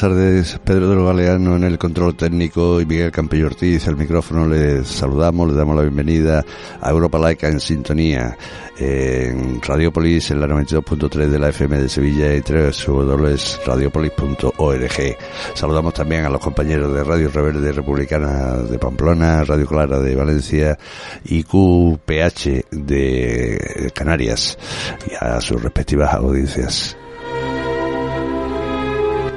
Tardes. Pedro de los Galeano en el control técnico y Miguel Campello Ortiz el micrófono. Les saludamos, les damos la bienvenida a Europa Laica en sintonía en Radiopolis en la 92.3 de la FM de Sevilla y www.radiopolis.org. Saludamos también a los compañeros de Radio Reverde Republicana de Pamplona, Radio Clara de Valencia y QPH de Canarias y a sus respectivas audiencias.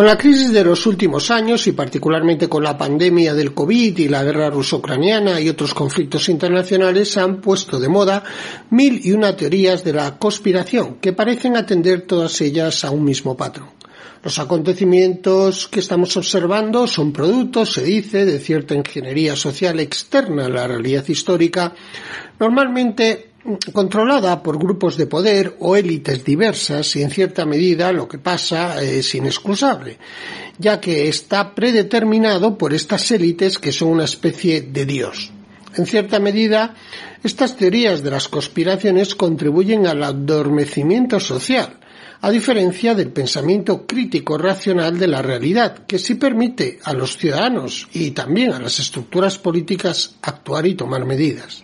Con la crisis de los últimos años y particularmente con la pandemia del COVID y la guerra ruso-ucraniana y otros conflictos internacionales se han puesto de moda mil y una teorías de la conspiración que parecen atender todas ellas a un mismo patrón. Los acontecimientos que estamos observando son productos, se dice, de cierta ingeniería social externa a la realidad histórica, normalmente controlada por grupos de poder o élites diversas y en cierta medida lo que pasa es inexcusable, ya que está predeterminado por estas élites que son una especie de Dios. En cierta medida, estas teorías de las conspiraciones contribuyen al adormecimiento social, a diferencia del pensamiento crítico racional de la realidad, que sí permite a los ciudadanos y también a las estructuras políticas actuar y tomar medidas.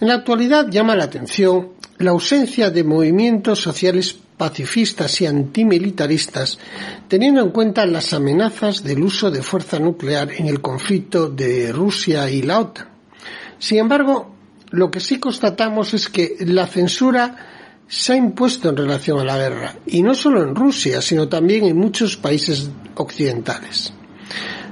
En la actualidad llama la atención la ausencia de movimientos sociales pacifistas y antimilitaristas, teniendo en cuenta las amenazas del uso de fuerza nuclear en el conflicto de Rusia y la OTAN. Sin embargo, lo que sí constatamos es que la censura se ha impuesto en relación a la guerra, y no solo en Rusia, sino también en muchos países occidentales.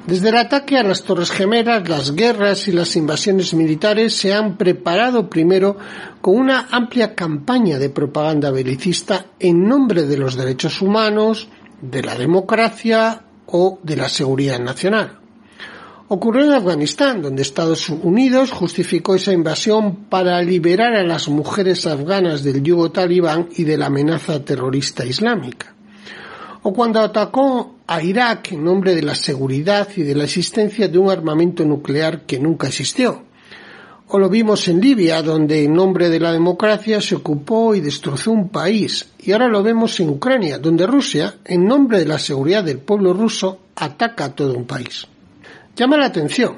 Desde el ataque a las Torres Gemelas, las guerras y las invasiones militares se han preparado primero con una amplia campaña de propaganda belicista en nombre de los derechos humanos, de la democracia o de la seguridad nacional. Ocurrió en Afganistán, donde Estados Unidos justificó esa invasión para liberar a las mujeres afganas del yugo talibán y de la amenaza terrorista islámica o cuando atacó a Irak en nombre de la seguridad y de la existencia de un armamento nuclear que nunca existió. O lo vimos en Libia, donde en nombre de la democracia se ocupó y destrozó un país. Y ahora lo vemos en Ucrania, donde Rusia, en nombre de la seguridad del pueblo ruso, ataca a todo un país. Llama la atención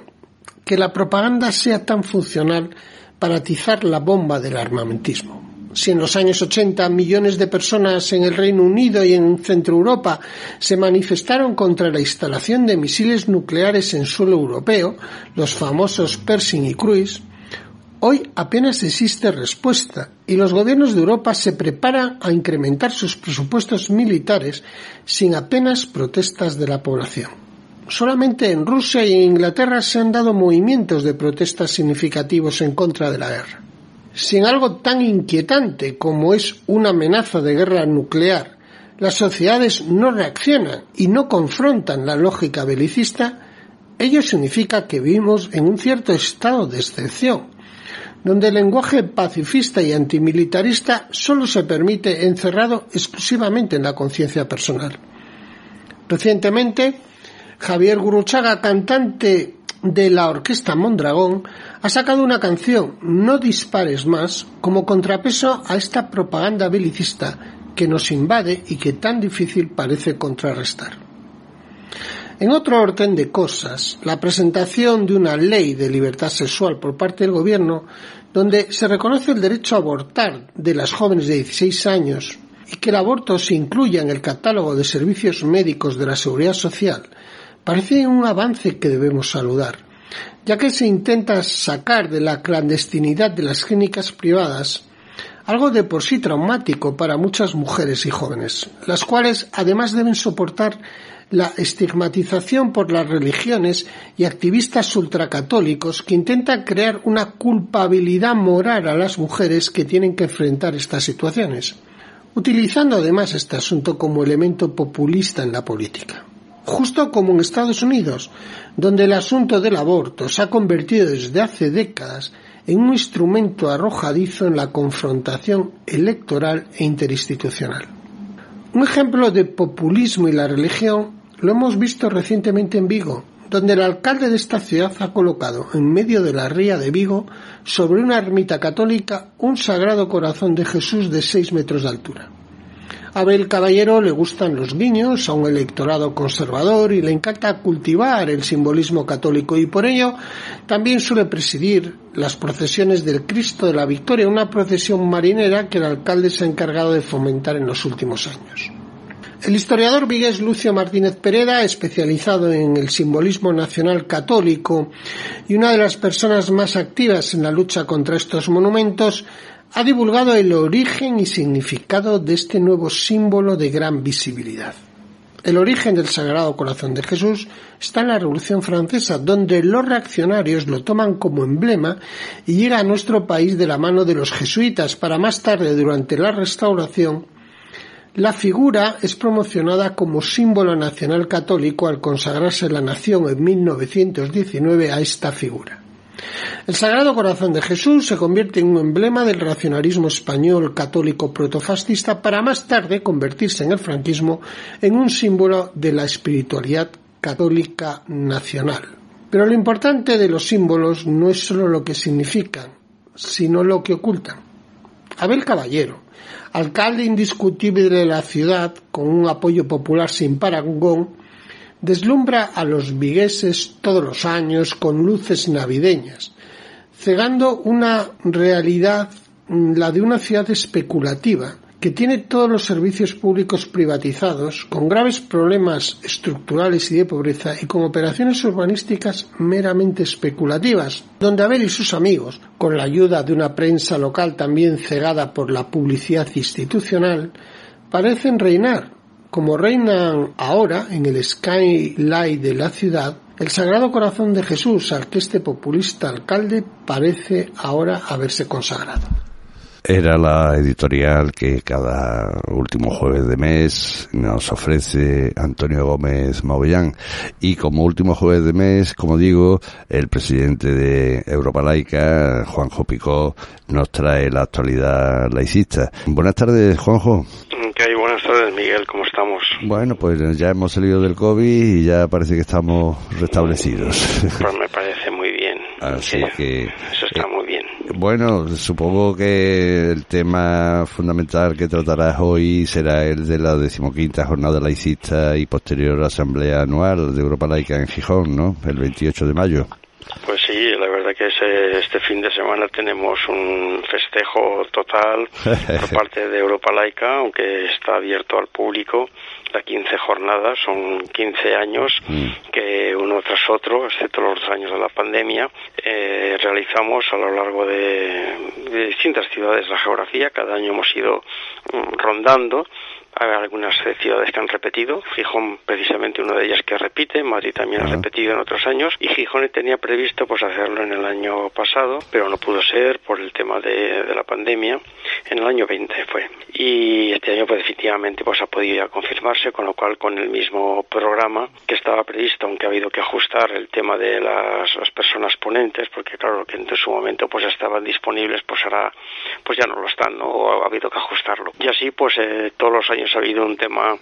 que la propaganda sea tan funcional para atizar la bomba del armamentismo si en los años 80 millones de personas en el Reino Unido y en Centro Europa se manifestaron contra la instalación de misiles nucleares en suelo europeo, los famosos Pershing y Cruise, hoy apenas existe respuesta y los gobiernos de Europa se preparan a incrementar sus presupuestos militares sin apenas protestas de la población. Solamente en Rusia y en Inglaterra se han dado movimientos de protestas significativos en contra de la guerra. Sin algo tan inquietante como es una amenaza de guerra nuclear, las sociedades no reaccionan y no confrontan la lógica belicista, ello significa que vivimos en un cierto estado de excepción, donde el lenguaje pacifista y antimilitarista solo se permite encerrado exclusivamente en la conciencia personal. Recientemente, Javier Guruchaga, cantante de la orquesta Mondragón ha sacado una canción, No dispares más, como contrapeso a esta propaganda belicista que nos invade y que tan difícil parece contrarrestar. En otro orden de cosas, la presentación de una ley de libertad sexual por parte del Gobierno, donde se reconoce el derecho a abortar de las jóvenes de 16 años y que el aborto se incluya en el catálogo de servicios médicos de la Seguridad Social, parece un avance que debemos saludar, ya que se intenta sacar de la clandestinidad de las clínicas privadas algo de por sí traumático para muchas mujeres y jóvenes, las cuales además deben soportar la estigmatización por las religiones y activistas ultracatólicos que intentan crear una culpabilidad moral a las mujeres que tienen que enfrentar estas situaciones, utilizando además este asunto como elemento populista en la política. Justo como en Estados Unidos, donde el asunto del aborto se ha convertido desde hace décadas en un instrumento arrojadizo en la confrontación electoral e interinstitucional. Un ejemplo de populismo y la religión lo hemos visto recientemente en Vigo, donde el alcalde de esta ciudad ha colocado en medio de la ría de Vigo, sobre una ermita católica, un sagrado corazón de Jesús de seis metros de altura. Abel Caballero le gustan los guiños a un electorado conservador y le encanta cultivar el simbolismo católico y por ello también suele presidir las procesiones del Cristo de la Victoria, una procesión marinera que el alcalde se ha encargado de fomentar en los últimos años. El historiador vigués Lucio Martínez Pereda, especializado en el simbolismo nacional católico y una de las personas más activas en la lucha contra estos monumentos, ha divulgado el origen y significado de este nuevo símbolo de gran visibilidad. El origen del Sagrado Corazón de Jesús está en la Revolución Francesa, donde los reaccionarios lo toman como emblema y llega a nuestro país de la mano de los jesuitas para más tarde, durante la Restauración, la figura es promocionada como símbolo nacional católico al consagrarse la nación en 1919 a esta figura. El Sagrado Corazón de Jesús se convierte en un emblema del racionalismo español católico protofascista para más tarde convertirse en el franquismo en un símbolo de la espiritualidad católica nacional. Pero lo importante de los símbolos no es solo lo que significan, sino lo que ocultan. Abel Caballero, alcalde indiscutible de la ciudad, con un apoyo popular sin parangón, deslumbra a los vigueses todos los años con luces navideñas, cegando una realidad, la de una ciudad especulativa, que tiene todos los servicios públicos privatizados, con graves problemas estructurales y de pobreza y con operaciones urbanísticas meramente especulativas, donde Abel y sus amigos, con la ayuda de una prensa local también cegada por la publicidad institucional, parecen reinar, como reinan ahora en el skyline de la ciudad, el Sagrado Corazón de Jesús al que este populista alcalde parece ahora haberse consagrado era la editorial que cada último jueves de mes nos ofrece Antonio Gómez Mauvillán. Y como último jueves de mes, como digo, el presidente de Europa Laica, Juanjo Picó, nos trae la actualidad laicista. Buenas tardes, Juanjo. ¿Qué hay? Buenas tardes, Miguel. ¿Cómo estamos? Bueno, pues ya hemos salido del COVID y ya parece que estamos restablecidos. Pues me parece muy bien. Así que... Eso está muy bien. Bueno, supongo que el tema fundamental que tratarás hoy será el de la decimoquinta jornada laicista y posterior asamblea anual de Europa Laica en Gijón, ¿no? El 28 de mayo. Pues sí, la verdad que ese, este fin de semana tenemos un festejo total por parte de Europa Laica, aunque está abierto al público. La 15 jornadas son 15 años mm. que uno tras otro, excepto los años de la pandemia, eh, realizamos a lo largo de, de distintas ciudades de la geografía. Cada año hemos ido mm, rondando hay algunas ciudades que han repetido, Gijón precisamente una de ellas que repite, Madrid también ha repetido en otros años y Gijón tenía previsto pues hacerlo en el año pasado, pero no pudo ser por el tema de, la pandemia, en el año 20 fue. Y este año pues efectivamente pues ha podido ya confirmarse, con lo cual con el mismo programa que estaba previsto, aunque ha habido que ajustar el tema de las, personas ponentes, porque claro que en su momento pues estaban disponibles, pues ahora pues ya no lo están, ¿no? ha habido que ajustarlo. Y así pues eh, todos los años ha habido un tema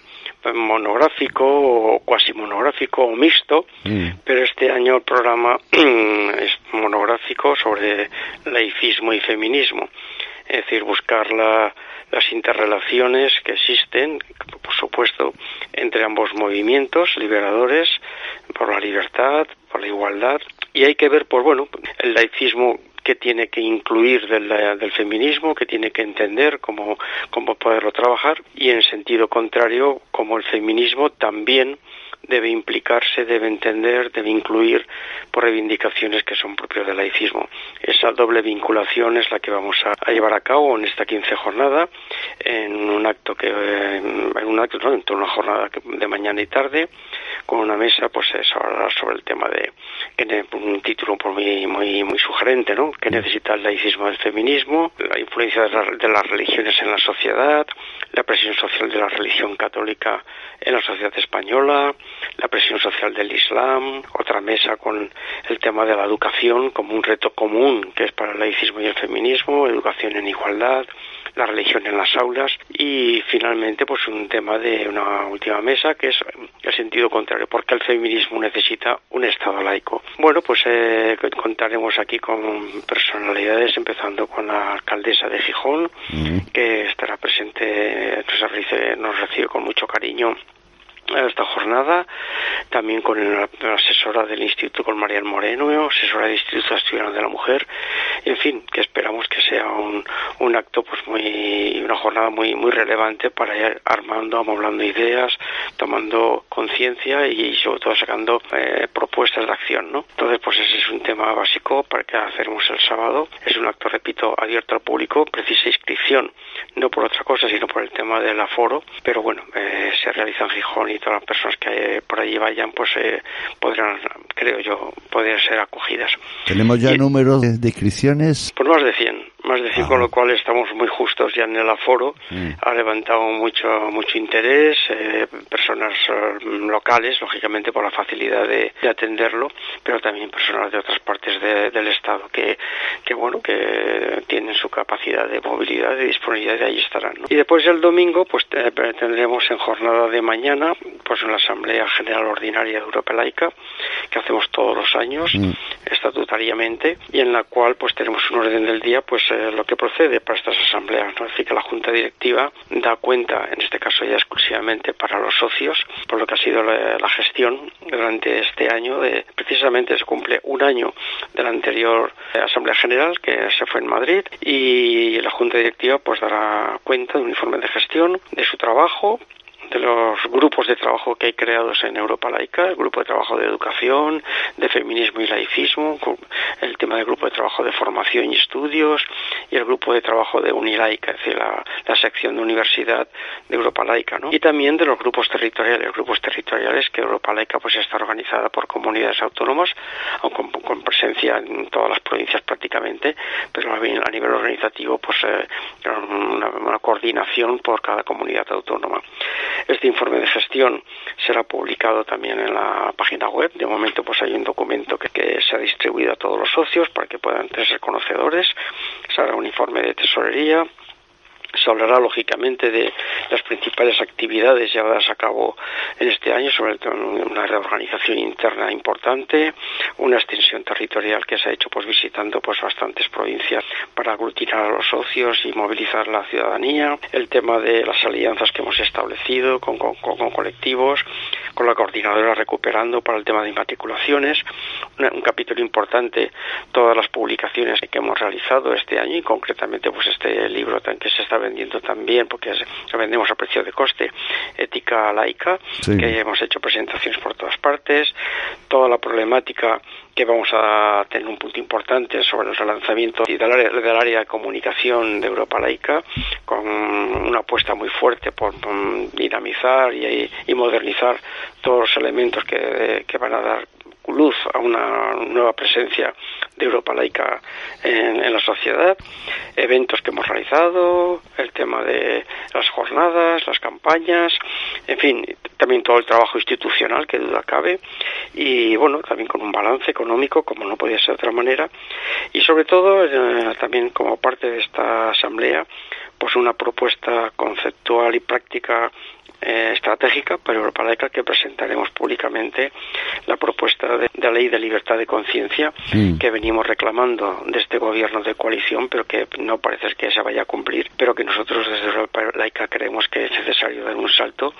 monográfico o cuasi monográfico o mixto, mm. pero este año el programa es monográfico sobre laicismo y feminismo, es decir, buscar las interrelaciones que existen, por supuesto, entre ambos movimientos liberadores, por la libertad, por la igualdad, y hay que ver, pues bueno, el laicismo que tiene que incluir del, del, feminismo, que tiene que entender cómo, cómo poderlo trabajar, y en sentido contrario, como el feminismo también debe implicarse, debe entender, debe incluir por reivindicaciones que son propias del laicismo. Esa doble vinculación es la que vamos a, llevar a cabo en esta quince jornada, en un acto que, en un acto, ¿no? en una jornada de mañana y tarde, con una mesa, pues hablará sobre el tema de, un título por muy, muy, muy sugerente, ¿no? Que necesita el laicismo del feminismo, la influencia de, de las religiones en la sociedad, la presión social de la religión católica en la sociedad española, la presión social del Islam, otra mesa con el tema de la educación como un reto común que es para el laicismo y el feminismo, educación en igualdad, la religión en las aulas y finalmente pues un tema de una última mesa que es el sentido contrario, porque el feminismo necesita un Estado laico. Bueno, pues eh, contaremos aquí con personalidades empezando con la alcaldesa de Gijón, que estará presente, nos, nos recibe con mucho cariño esta jornada, también con la, asesora del Instituto, con María Moreno, asesora del Instituto Asturiano de la Mujer, en fin, que esperamos que sea un, un acto, pues muy, una jornada muy, muy relevante para ir armando, amoblando ideas, tomando conciencia y sobre todo sacando eh, propuestas de acción, ¿no? Entonces, pues ese es un tema básico para que hacemos el sábado. Es un acto, repito, abierto al público, precisa inscripción, no por otra cosa, sino por el tema del aforo, pero bueno, eh, se realiza en Gijón y todas las personas que por allí vayan, pues eh, podrán, creo yo, poder ser acogidas. ¿Tenemos ya número de, inscripciones? Pues más de 100 más de con lo cual estamos muy justos ya en el aforo. Mm. Ha levantado mucho mucho interés, eh, personas eh, locales, lógicamente por la facilidad de, atenderlo, pero también personas de otras partes del Estado que, que, bueno, que tienen su capacidad de movilidad, de disponibilidad y ahí estarán. Y después el domingo, pues tendremos en jornada de mañana, pues en la Asamblea General Ordinaria de Europa Laica, que hacemos todos los años, mm. estatutariamente, y en la cual pues tenemos un orden del día, pues eh, lo que procede para estas asambleas. ¿no? Es decir, que la Junta Directiva da cuenta, en este caso ya exclusivamente para los socios, por lo que ha sido la, gestión durante este año. De, precisamente se cumple un año de la anterior Asamblea General, que se fue en Madrid, y la Junta Directiva pues dará cuenta de un informe de gestión, de su trabajo, de los grupos de trabajo que hay creados en Europa Laica, el grupo de trabajo de educación, de feminismo y laicismo, el tema del grupo de trabajo de formación y estudios y el grupo de trabajo de Unilaica, es decir, la, sección de universidad de Europa Laica, ¿no? Y también de los grupos territoriales, grupos territoriales que Europa Laica pues está organizada por comunidades autónomas, aunque con, presencia en todas las provincias prácticamente, pero a nivel organizativo pues eh, una coordinación por cada comunidad autónoma. Este informe de gestión será publicado también en la página web. De momento, pues hay un documento que, se ha distribuido a todos los socios para que puedan ser conocedores. Será un informe de tesorería se hablará lógicamente de las principales actividades llevadas a cabo en este año, sobre todo una reorganización interna importante, una extensión territorial que se ha hecho pues visitando pues bastantes provincias para aglutinar a los socios y movilizar la ciudadanía, el tema de las alianzas que hemos establecido con, colectivos, con la coordinadora recuperando para el tema de inmatriculaciones, un capítulo importante, todas las publicaciones que hemos realizado este año y concretamente pues este libro que se está vendiendo también, porque lo vendemos a precio de coste, Ética Laica, que hemos hecho presentaciones por todas partes, toda la problemática que vamos a tener un punto importante sobre el relanzamiento del área, del área de comunicación de Europa Laica, con una apuesta muy fuerte por, dinamizar y, modernizar todos los elementos que van a dar luz a una nueva presencia de Europa laica en, la sociedad, eventos que hemos realizado, el tema de las jornadas, las campañas, en fin, también todo el trabajo institucional que duda cabe y bueno, también con un balance económico como no podía ser de otra manera y sobre todo eh, también como parte de esta asamblea pues una propuesta conceptual y práctica eh, estratégica para Europa Laica que presentaremos públicamente la propuesta de, ley de libertad de conciencia mm. que venimos reclamando de este gobierno de coalición, pero que no parece que se vaya a cumplir, pero que nosotros desde Europa Laica creemos que es necesario dar un salto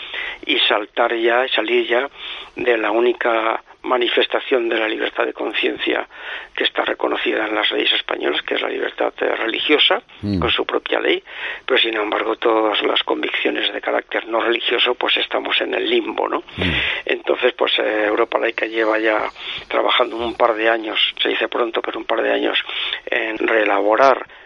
y saltar ya, salir ya de la única manifestación de la libertad de conciencia que está reconocida en las leyes españolas, que es la libertad eh, religiosa, mm. con su propia ley, pero sin embargo todas las convicciones de carácter no religioso, pues estamos en el limbo, ¿no? Mm. Entonces, pues eh, Europa Laica lleva ya trabajando un par de años, se dice pronto, pero un par de años, en reelaborar la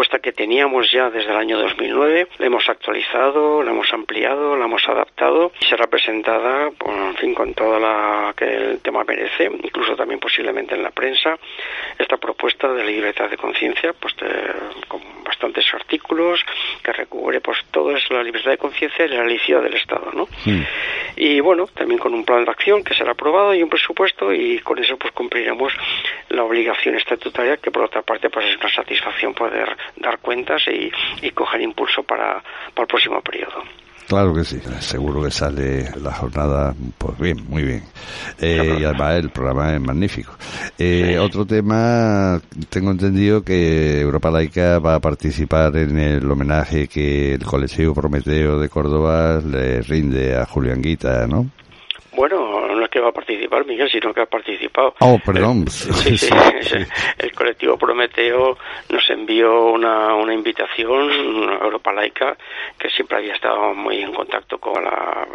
propuesta que teníamos ya desde el año 2009, la hemos actualizado, la hemos ampliado, la hemos adaptado y será presentada, pues, en fin, con toda la que el tema merece, incluso también posiblemente en la prensa, esta propuesta de libertad de conciencia, pues con bastantes artículos que recubre pues todo es la libertad de conciencia y la laicidad del Estado, ¿no? Y bueno, también con un plan de acción que será aprobado y un presupuesto y con eso pues cumpliremos la obligación estatutaria que por otra parte pues es una satisfacción poder dar cuentas y, y coger impulso para, para el próximo periodo. Claro que sí, seguro que sale la jornada, pues bien, muy bien. Eh, y además el programa es magnífico. Eh, Otro tema, tengo entendido que Europa Laica va a participar en el homenaje que el colectivo Prometeo de Córdoba le rinde a Julián Guita, ¿no? Bueno, que va a participar Miguel, sino que ha participado. Oh, perdón. Sí, sí, El colectivo Prometeo nos envió una, una invitación Europa Laica, que siempre había estado muy en contacto con la,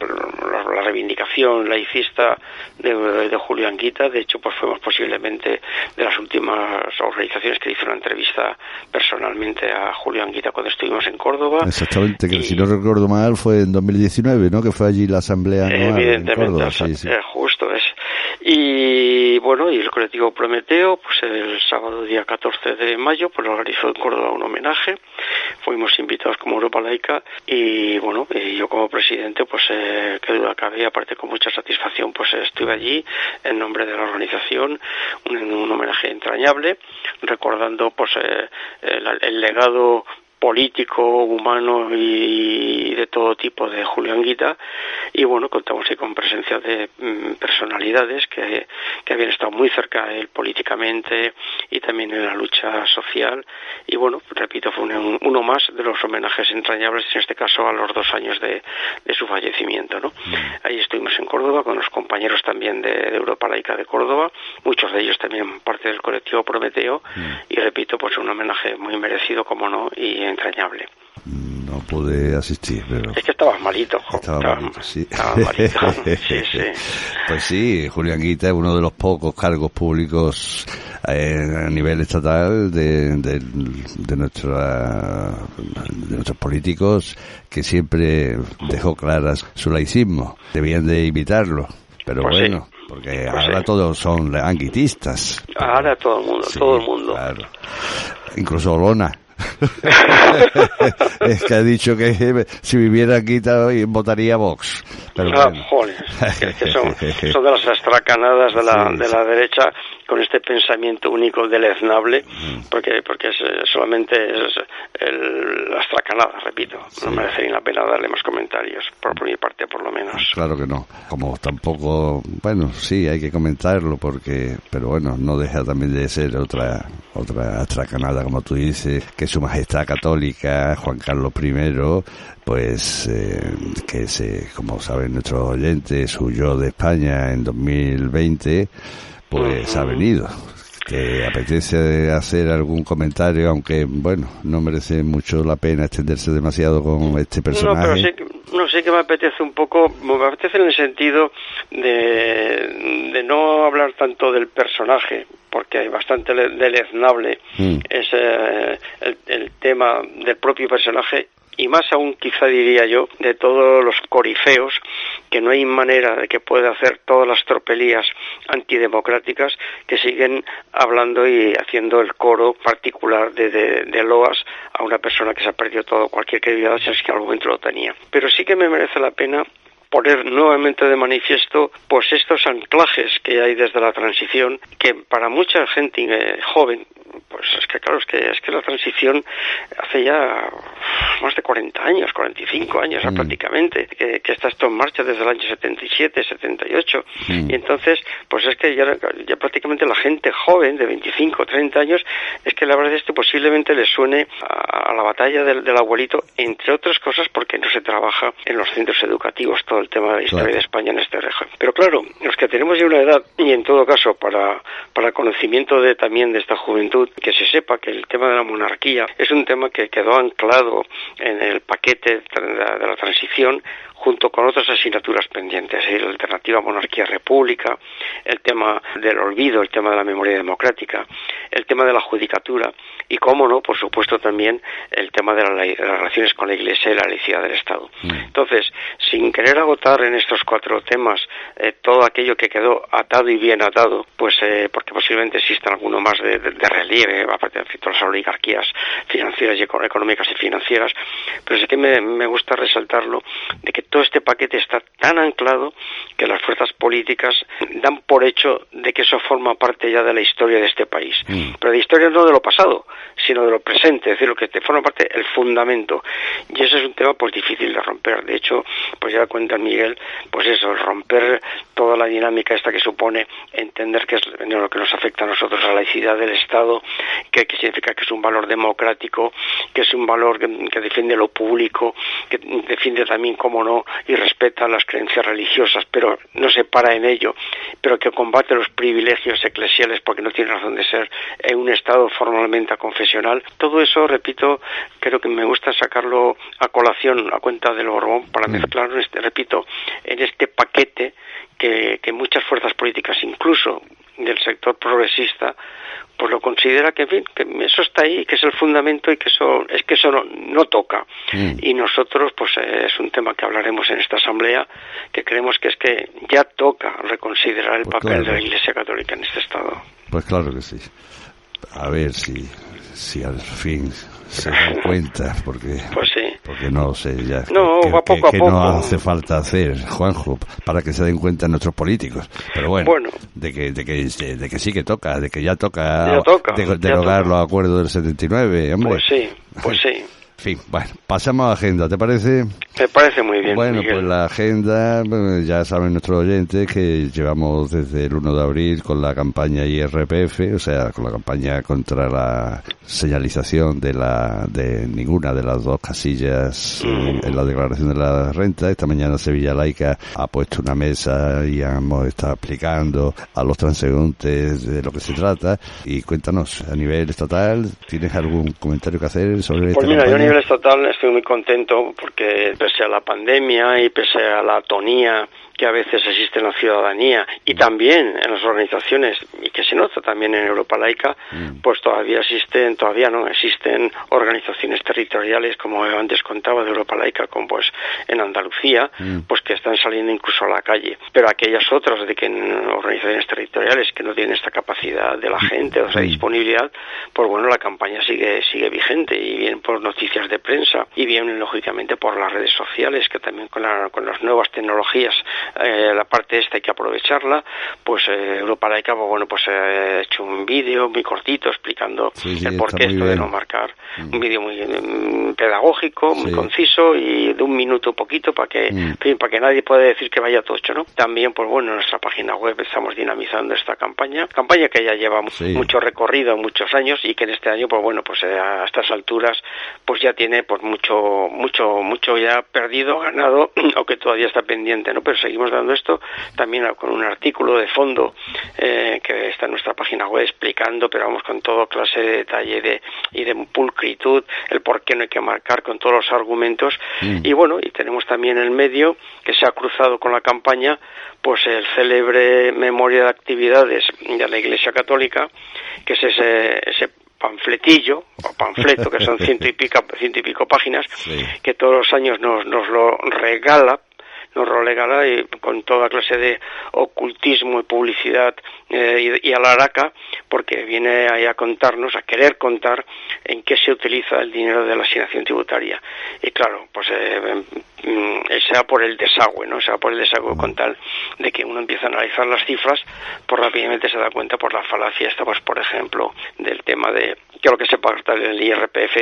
la, reivindicación laicista de, de, Julio Anguita. De hecho, pues fuimos posiblemente de las últimas organizaciones que hizo una entrevista personalmente a Julio Anguita cuando estuvimos en Córdoba. Exactamente, que si no recuerdo mal fue en 2019, ¿no? Que fue allí la asamblea evidentemente, eh, justo es. Y bueno, y el colectivo Prometeo, pues el sábado día 14 de mayo, pues organizó en Córdoba un homenaje. Fuimos invitados como Europa Laica y bueno, y yo como presidente, pues eh, qué duda cabe, aparte con mucha satisfacción, pues estuve allí en nombre de la organización, un, un homenaje entrañable, recordando pues eh, el legado político, humano y de todo tipo de Julio Anguita y bueno, contamos ahí con presencia de mm, personalidades que, que, habían estado muy cerca de él políticamente y también en la lucha social y bueno, repito, fue uno más de los homenajes entrañables en este caso a los dos años de, de su fallecimiento, ¿no? Mm. Ahí estuvimos en Córdoba con los compañeros también de, de, Europa Laica de Córdoba, muchos de ellos también parte del colectivo Prometeo mm. y repito, pues un homenaje muy merecido, como no, y entrañable. No pude asistir, pero... Es que estabas malito, Estaba, malito, sí. Pues sí, Julián Guita es uno de los pocos cargos públicos eh, a nivel estatal de, de, de, nuestra, de nuestros políticos que siempre dejó claras su laicismo. Debían de imitarlo, pero pues bueno... Porque pues ahora todos son anguitistas. Ahora todo el mundo, todo el mundo. Claro. Incluso Olona. es que ha dicho que si viviera aquí votaría Vox. Pero ah, que son, son, de las astracanadas de la, de la derecha con este pensamiento único deleznable, porque porque es, solamente es el, la astracanada, repito. No merece ni la pena darle más comentarios, por, mi parte por lo menos. Claro que no. Como tampoco, bueno, sí, hay que comentarlo, porque pero bueno, no deja también de ser otra otra astracanada, como tú dices, que su majestad católica, Juan Carlos I, pues eh, que se, como saben nuestros oyentes, huyó de España en 2020 pues ha venido. Que apetece hacer algún comentario, aunque bueno, no merece mucho la pena extenderse demasiado con este personaje. No, pero no sé que me apetece un poco, me apetece en el sentido de, de no hablar tanto del personaje, porque hay bastante deleznable mm. es el, el, tema del propio personaje y más aún quizá diría yo de todos los corifeos que no hay manera de que pueda hacer todas las tropelías antidemocráticas que siguen hablando y haciendo el coro particular de, de, loas a una persona que se ha perdido todo cualquier credibilidad si es que al momento lo tenía. Pero sí que me merece la pena poner nuevamente de manifiesto pues estos anclajes que hay desde la transición que para mucha gente eh, joven Pues es que claro, es que, es que la transición hace ya más de 40 años, 45 años mm. prácticamente, que, está esto en marcha desde el año 77, 78. Mm. Y entonces, pues es que ya, ya prácticamente la gente joven de 25, 30 años, es que la verdad es que posiblemente le suene a, la batalla del, abuelito, entre otras cosas porque no se trabaja en los centros educativos todo el tema de la historia de España en este régimen. Pero claro, los que tenemos ya una edad, y en todo caso para, para conocimiento de también de esta juventud, que se sepa que el tema de la monarquía es un tema que quedó anclado en el paquete de la, transición junto con otras asignaturas pendientes, ¿eh? la alternativa monarquía-república, el tema del olvido, el tema de la memoria democrática, el tema de la judicatura y, cómo no, por supuesto también el tema de, las relaciones con la Iglesia y la laicidad del Estado. Mm. Entonces, sin querer agotar en estos cuatro temas eh, todo aquello que quedó atado y bien atado, pues eh, porque posiblemente exista alguno más de, relieve, aparte de todas las oligarquías financieras y económicas y financieras, pero sí que me, me gusta resaltarlo de que todo este paquete está tan anclado que las fuerzas políticas dan por hecho de que eso forma parte ya de la historia de este país. Mm. Pero de historia no de lo pasado, sino de lo presente, es decir, lo que te forma parte el fundamento. Y ese es un tema pues difícil de romper. De hecho, pues ya cuenta Miguel, pues eso, romper toda la dinámica esta que supone entender que es lo que nos afecta a nosotros, a la laicidad del Estado, que, significa que es un valor democrático, que es un valor que, que defiende lo público, que defiende también, como no, y respeta las creencias religiosas, pero no se para en ello, pero que combate los privilegios eclesiales porque no tiene razón de ser en un Estado formalmente confesional. Todo eso, repito, creo que me gusta sacarlo a colación a cuenta del Borbón para mm. mezclarlo, este, repito, en este paquete que, que muchas fuerzas políticas, incluso del sector progresista, pues lo considera que, en fin, que eso está ahí, que es el fundamento y que eso es que eso no, toca. Mm. Y nosotros, pues es un tema que hablaremos en esta asamblea, que creemos que es que ya toca reconsiderar el pues papel de la Iglesia Católica en este Estado. Pues claro que sí. A ver si, si al fin se dan cuenta, porque, pues sí. porque no sé ya. No, que, a poco a poco. no hace falta hacer, Juanjo, para que se den cuenta nuestros políticos. Pero bueno, De, que, de, que, de que sí que toca, de que ya toca, derogar los acuerdos del 79, hombre. Pues sí, pues sí. En fin, bueno, pasamos a la agenda, ¿te parece? Me parece muy bien. Bueno, pues la agenda, ya saben nuestros oyentes que llevamos desde el 1 de abril con la campaña IRPF, o sea, con la campaña contra la señalización de la de ninguna de las dos casillas mm. en, la declaración de la renta. Esta mañana Sevilla Laica ha puesto una mesa y hemos estado explicando a los transeúntes de lo que se trata. Y cuéntanos, a nivel estatal, ¿tienes algún comentario que hacer sobre pues mira, yo a nivel estatal estoy muy contento porque pese a la pandemia y pese a la atonía que a veces existe en la ciudadanía y también en las organizaciones y que se nota también en Europa laica, mm. pues todavía existen, todavía no existen organizaciones territoriales como antes contaba de Europa laica, como pues en Andalucía, mm. pues que están saliendo incluso a la calle. Pero aquellas otras de que en organizaciones territoriales que no tienen esta capacidad de la gente, o esa mm. disponibilidad, pues bueno, la campaña sigue sigue vigente y bien por noticias de prensa y bien lógicamente por las redes sociales que también con, con las nuevas tecnologías eh, la parte esta hay que aprovecharla, pues eh, Europa Laica, bueno, pues ha hecho un vídeo muy cortito explicando el porqué esto de no marcar, mm. un vídeo muy mm, pedagógico, muy conciso y de un minuto poquito para que, mm. para que nadie pueda decir que vaya tocho, ¿no? También, pues bueno, en nuestra página web estamos dinamizando esta campaña, campaña que ya lleva mucho recorrido, muchos años y que en este año, pues bueno, pues eh, a estas alturas, pues ya tiene pues mucho, mucho, mucho ya perdido, ganado, o que todavía está pendiente, ¿no? Pero seguimos dando esto, también con un artículo de fondo eh, que está en nuestra página web explicando, pero vamos con todo clase de detalle de, y de pulcritud, el por qué no hay que marcar con todos los argumentos. Mm. Y bueno, y tenemos también el medio que se ha cruzado con la campaña, pues el célebre Memoria de Actividades de la Iglesia Católica, que es ese, ese panfletillo o panfleto que son ciento y pico, ciento y pico páginas que todos los años nos, nos lo regala nos relegara y con toda clase de ocultismo y publicidad eh, y, y alaraca, porque viene ahí a contarnos, a querer contar en qué se utiliza el dinero de la asignación tributaria. Y claro, pues eh, mm, sea por el desagüe, ¿no? Sea por el desagüe con tal de que uno empieza a analizar las cifras, pues rápidamente se da cuenta por la falacia esta, pues por ejemplo, del tema de que lo que se paga del IRPF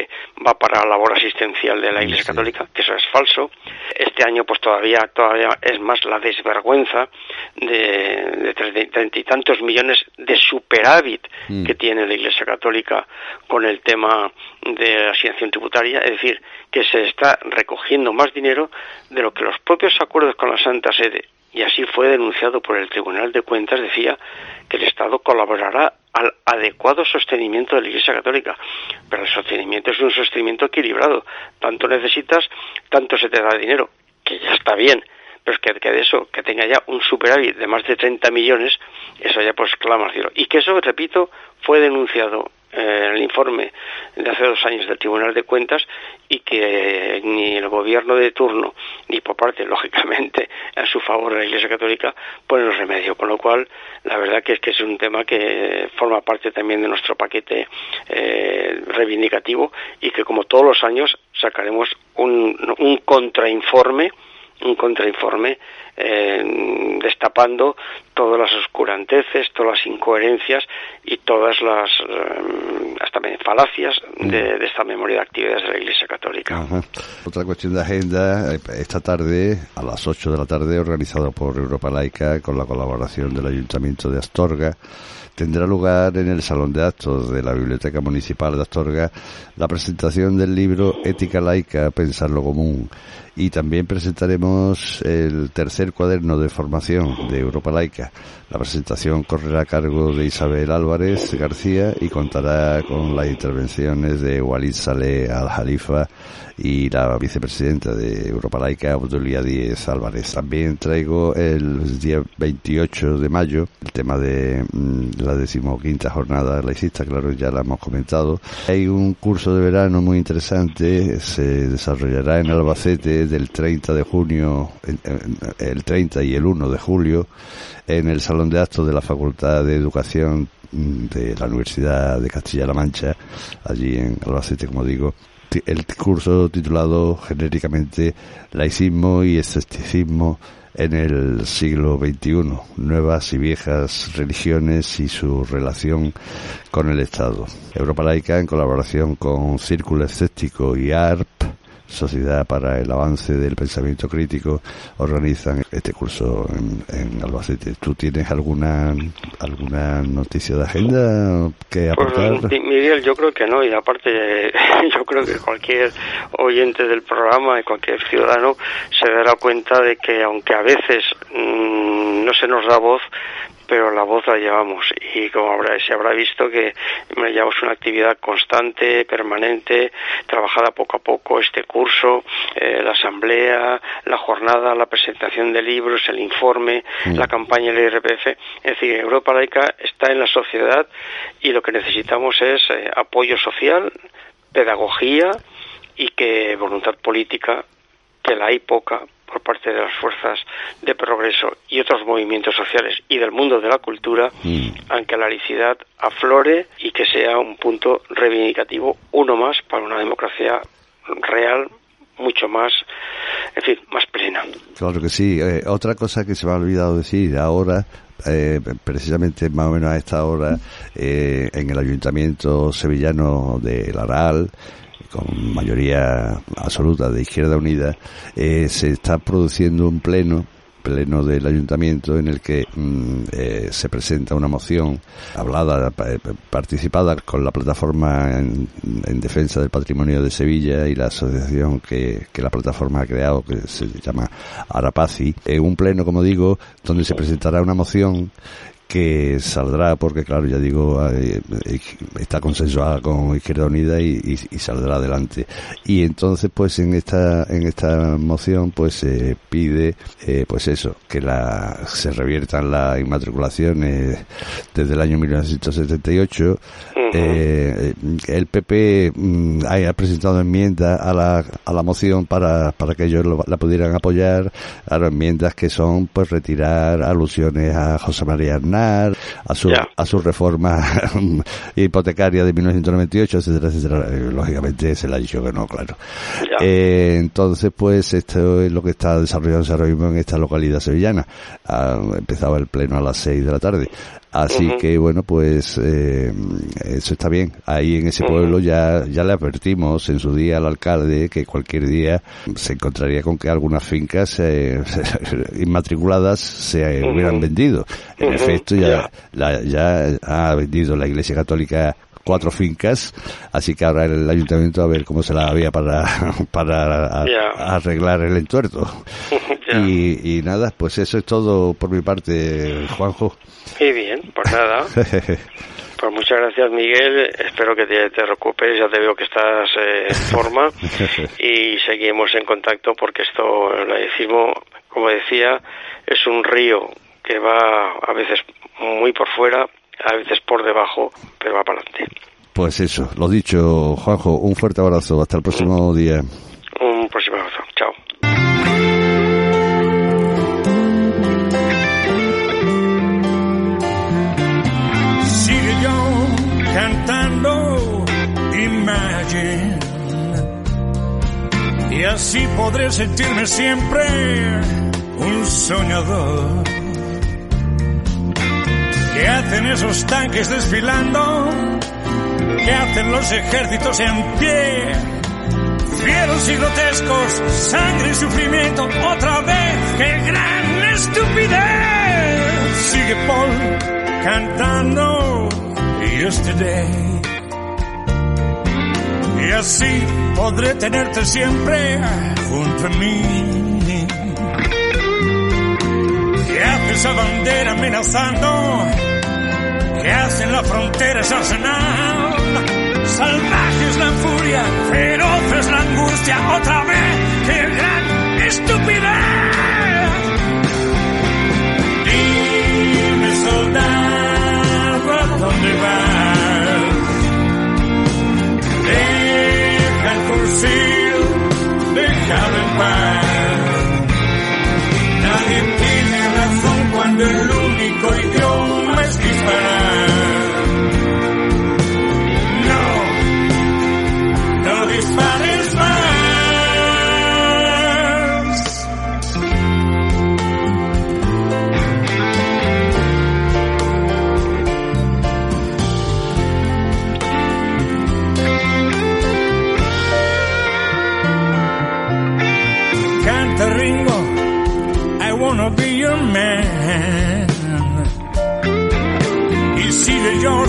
va para la labor asistencial de la Iglesia Católica, que eso es falso. Este año pues todavía todavía es más la desvergüenza de, treinta y tantos millones de superávit mm. que tiene la Iglesia Católica con el tema de la asignación tributaria, es decir, que se está recogiendo más dinero de lo que los propios acuerdos con la Santa Sede y así fue denunciado por el Tribunal de Cuentas, decía que el Estado colaborará al adecuado sostenimiento de la Iglesia Católica. Pero el sostenimiento es un sostenimiento equilibrado. Tanto necesitas, tanto se te da dinero, que ya está bien. Pero es que, de eso, que tenga ya un superávit de más de 30 millones, eso ya pues clama al cielo. Y que eso, repito, fue denunciado en el informe de hace dos años del Tribunal de Cuentas y que ni el gobierno de turno ni por parte, lógicamente, a su favor de la Iglesia Católica ponen remedio. Con lo cual, la verdad que es que es un tema que forma parte también de nuestro paquete eh, reivindicativo y que, como todos los años, sacaremos un, un contrainforme un contrainforme eh, destapando todas las oscuranteces, todas las incoherencias y todas las eh, falacias mm. de, esta memoria de actividades de la Iglesia Católica. Otra cuestión de agenda, eh, esta tarde, a las 8 de la tarde, organizado por Europa Laica con la colaboración del Ayuntamiento de Astorga, tendrá lugar en el Salón de Actos de la Biblioteca Municipal de Astorga la presentación del libro Ética Laica, Pensar lo Común y también presentaremos el tercer cuaderno de formación de Europa Laica. La presentación correrá a cargo de Isabel Álvarez García y contará con las intervenciones de Walid Saleh Al-Jalifa y la vicepresidenta de Europa Laica, Abdulia Díez Álvarez. También traigo el día 28 de mayo el tema de mm, la decimoquinta jornada laicista, claro, ya la hemos comentado. Hay un curso de verano muy interesante, se desarrollará en Albacete del 30 de junio, el 30 y el 1 de julio, en el Salón de Actos de la Facultad de Educación de la Universidad de Castilla-La Mancha, allí en Albacete, como digo el curso titulado genéricamente Laicismo y Escepticismo en el siglo XXI, nuevas y viejas religiones y su relación con el Estado. Europa Laica, en colaboración con Círculo Escéptico y ARP, Sociedad para el Avance del Pensamiento Crítico organizan este curso en, Albacete. ¿Tú tienes alguna alguna noticia de agenda que pues, aportar? Miguel, yo creo que no, y aparte yo creo que cualquier oyente del programa y cualquier ciudadano se dará cuenta de que aunque a veces mm, no se nos da voz, pero la voz la llevamos y como habrá, se habrá visto que llevamos una actividad constante, permanente, trabajada poco a poco, este curso, eh, la asamblea, la jornada, la presentación de libros, el informe, mm. la campaña del IRPF. Es decir, Europa Laica está en la sociedad y lo que necesitamos es eh, apoyo social, pedagogía y que voluntad política, que la hay poca, por parte de las fuerzas de progreso y otros movimientos sociales y del mundo de la cultura, mm. aunque la laicidad aflore y que sea un punto reivindicativo, uno más para una democracia real, mucho más, en fin, más plena. Claro que sí. Eh, otra cosa que se me ha olvidado decir ahora, eh, precisamente más o menos a esta hora, eh, en el ayuntamiento sevillano de Laral, con mayoría absoluta de Izquierda Unida, eh, se está produciendo un pleno pleno del ayuntamiento en el que mm, eh, se presenta una moción hablada, eh, participada con la plataforma en, defensa del patrimonio de Sevilla y la asociación que, que la plataforma ha creado, que se llama Arapazi, un pleno, como digo, donde se presentará una moción que saldrá, porque claro, ya digo, está consensuada con Izquierda Unida y, saldrá adelante. Y entonces, pues en esta, en esta moción, pues se pide, eh, pues eso, que la, se reviertan las inmatriculaciones desde el año 1978. Eh, el PP mm, ha presentado enmiendas a la, a la moción para, para que ellos la pudieran apoyar, a las enmiendas que son, pues retirar alusiones a José María Aznar, a su, a su reforma hipotecaria de 1998, etcétera, etcétera. Eh, lógicamente se le ha dicho que no, claro. Eh, entonces, pues esto es lo que está desarrollándose ahora mismo en esta localidad sevillana. Ha empezado el pleno a las 6 de la tarde. Así que bueno, pues eh, eso está bien. Ahí en ese pueblo ya, ya le advertimos en su día al alcalde que cualquier día se encontraría con que algunas fincas eh, inmatriculadas se hubieran vendido. En efecto, ya, la, ya ha vendido la Iglesia Católica cuatro fincas, así que ahora el ayuntamiento a ver cómo se la había para, para arreglar el entuerto. y, y, nada, pues eso es todo por mi parte, Juanjo. Muy bien, pues nada. Pues muchas gracias, Miguel. Espero que te, te recuperes. Ya te veo que estás eh, en forma. y seguimos en contacto porque esto, lo decimos, como decía, es un río que va a veces muy por fuera, a veces por debajo, pero va para adelante. Pues eso, lo dicho, Juanjo, un fuerte abrazo. Hasta el próximo día. Un próximo abrazo. Chao. cantando Imagine. Y así podré sentirme siempre un soñador. ¿Qué hacen esos tanques desfilando? ¿Qué hacen los ejércitos en pie? Fieros y grotescos, sangre y sufrimiento, otra vez, qué gran estupidez. Sigue Paul cantando yesterday. Y así podré tenerte siempre junto a mí. ¿Qué hace esa bandera amenazando? ¿Qué hace en la frontera ese arsenal? Salvaje es la furia, feroz es la angustia, otra vez, qué gran estupidez. Dime, soldado, ¿a dónde vas? Deja el fusil, en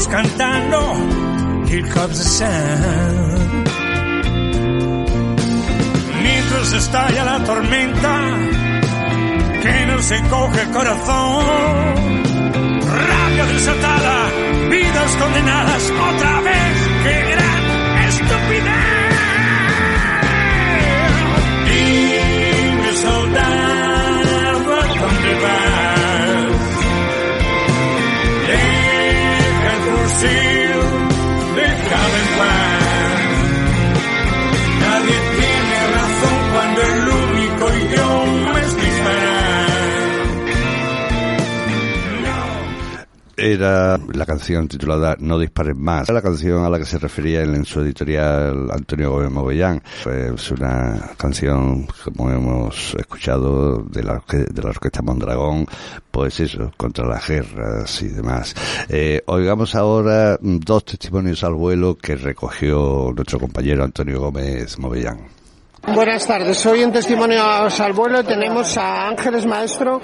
cantando, Here comes the sun. Mientras estalla la tormenta, que no se coge el corazón. Rabia desatada, vidas condenadas, otra vez, qué Era la canción titulada No disparen más, la canción a la que se refería en su editorial Antonio Gómez Movellán. Es una canción, como hemos escuchado, de la, de la Orquesta Mondragón, pues eso, contra las guerras y demás. Eh, oigamos ahora dos testimonios al vuelo que recogió nuestro compañero Antonio Gómez Movellán. Buenas tardes. Hoy en Testimonios al Vuelo tenemos a Ángeles Maestro,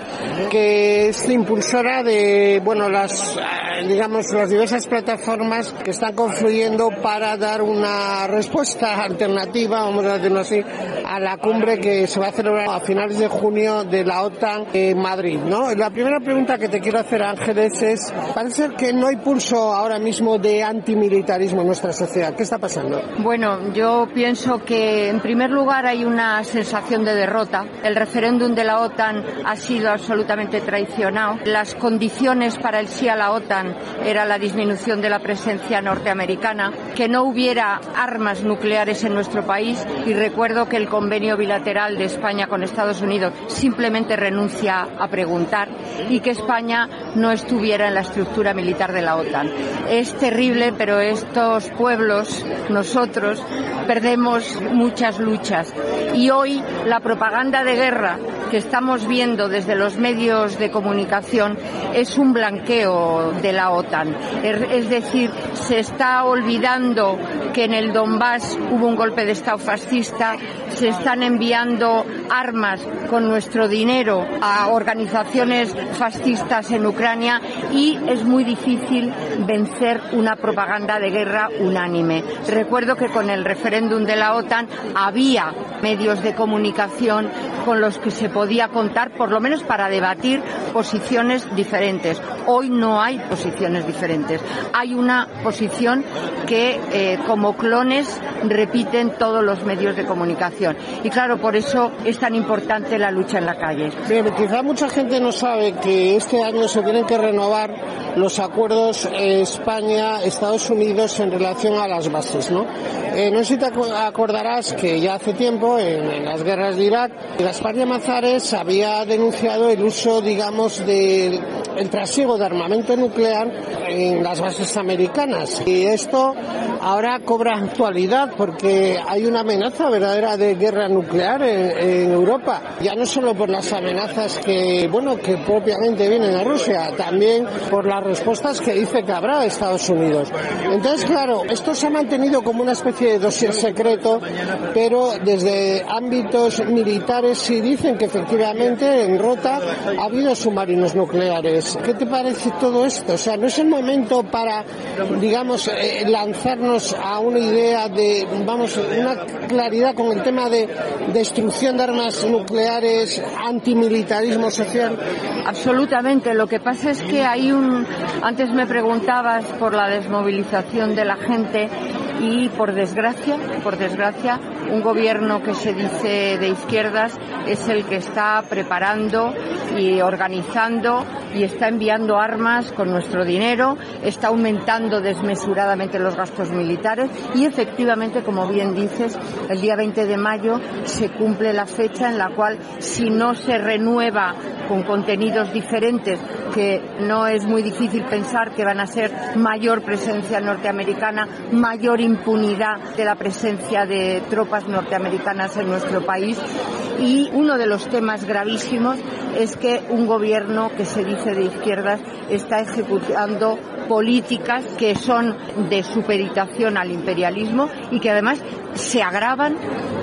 que es impulsora de, bueno, las, eh, digamos, las diversas plataformas que están confluyendo para dar una respuesta alternativa, vamos a decirlo así, a la cumbre que se va a celebrar a finales de junio de la OTAN en Madrid, ¿no? La primera pregunta que te quiero hacer, Ángeles, es, parece que no hay pulso ahora mismo de antimilitarismo en nuestra sociedad. ¿Qué está pasando? Bueno, yo pienso que en primer lugar hay una sensación de derrota. El referéndum de la OTAN ha sido absolutamente traicionado. Las condiciones para el sí a la OTAN era la disminución de la presencia norteamericana, que no hubiera armas nucleares en nuestro país y recuerdo que el convenio bilateral de España con Estados Unidos simplemente renuncia a preguntar y que España no estuviera en la estructura militar de la OTAN. Es terrible, pero estos pueblos, nosotros, perdemos muchas luchas y hoy la propaganda de guerra que estamos viendo desde los medios de comunicación es un blanqueo de la OTAN. Es decir, se está olvidando que en el Donbass hubo un golpe de Estado fascista, se están enviando armas con nuestro dinero a organizaciones fascistas en Ucrania y es muy difícil vencer una propaganda de guerra unánime. Recuerdo que con el referéndum de la OTAN había medios de comunicación con los que se podía contar, por lo menos para debatir posiciones diferentes. Hoy no hay posiciones diferentes. Hay una posición que, eh, como clones, repiten todos los medios de comunicación. Y claro, por eso es tan importante la lucha en la calle. Bien, quizá mucha gente no sabe que este año se tienen que renovar los acuerdos España-Estados Unidos en relación a las bases, ¿no? Eh, no sé si te acordarás que ya hace tiempo, en, las guerras de Irak, Gaspar Mazares había denunciado el uso, digamos, del el trasiego de armamento nuclear en las bases americanas. Y esto ahora cobra actualidad porque hay una amenaza verdadera de guerra nuclear en, Europa. Ya no solo por las amenazas que, bueno, que propiamente vienen a Rusia, también por las respuestas que dice que habrá Estados Unidos. Entonces, claro, esto se ha mantenido como una especie de dossier secreto, pero desde ámbitos militares sí dicen que efectivamente en Rota ha habido submarinos nucleares. ¿Qué te parece todo esto? O sea, no es el momento para, digamos, eh, lanzarnos a una idea de, vamos, una claridad con el tema de destrucción de armas nucleares, antimilitarismo social. Absolutamente. Lo que pasa es que hay un, antes me preguntabas por la desmovilización de la gente y por desgracia, por desgracia, un gobierno que se dice de izquierdas es el que está preparando y organizando y está enviando armas con nuestro dinero, está aumentando desmesuradamente los gastos militares y efectivamente, como bien dices, el día 20 de mayo se cumple la fecha en la cual si no se renueva con contenidos diferentes, que no es muy difícil pensar que van a ser mayor presencia norteamericana, mayor impunidad de la presencia de tropas norteamericanas en nuestro país. Y uno de los temas gravísimos es que un gobierno que se dice de izquierdas está ejecutando políticas que son de supeditación al imperialismo y que además se agravan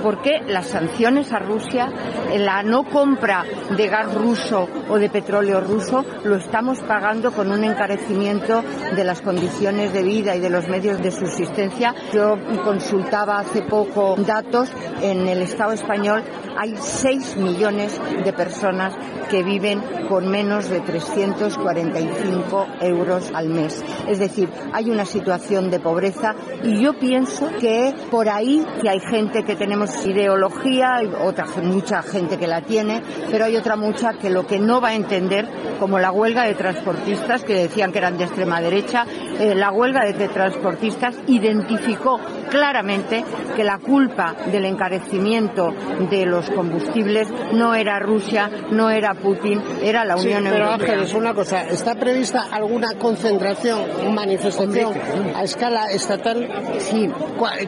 porque las sanciones a Rusia, la no compra de gas ruso o de petróleo ruso, lo estamos pagando con un encarecimiento de las condiciones de vida y de los medios de subsistencia. Yo consultaba hace poco datos, en el Estado español hay 6 millones de personas que viven con menos de 345 euros al mes. Es decir, hay una situación de pobreza y yo pienso que por ahí que hay gente que tenemos ideología, otra mucha gente que la tiene, pero hay otra mucha que lo que no va a entender, como la huelga de transportistas que decían que eran de extrema derecha, eh, la huelga de transportistas identificó claramente que la culpa del encarecimiento de los combustibles no era Rusia, no era Putin, era la Unión pero Europea. Ángeles, una cosa, ¿está prevista alguna concentración, manifestación a escala estatal? Sí.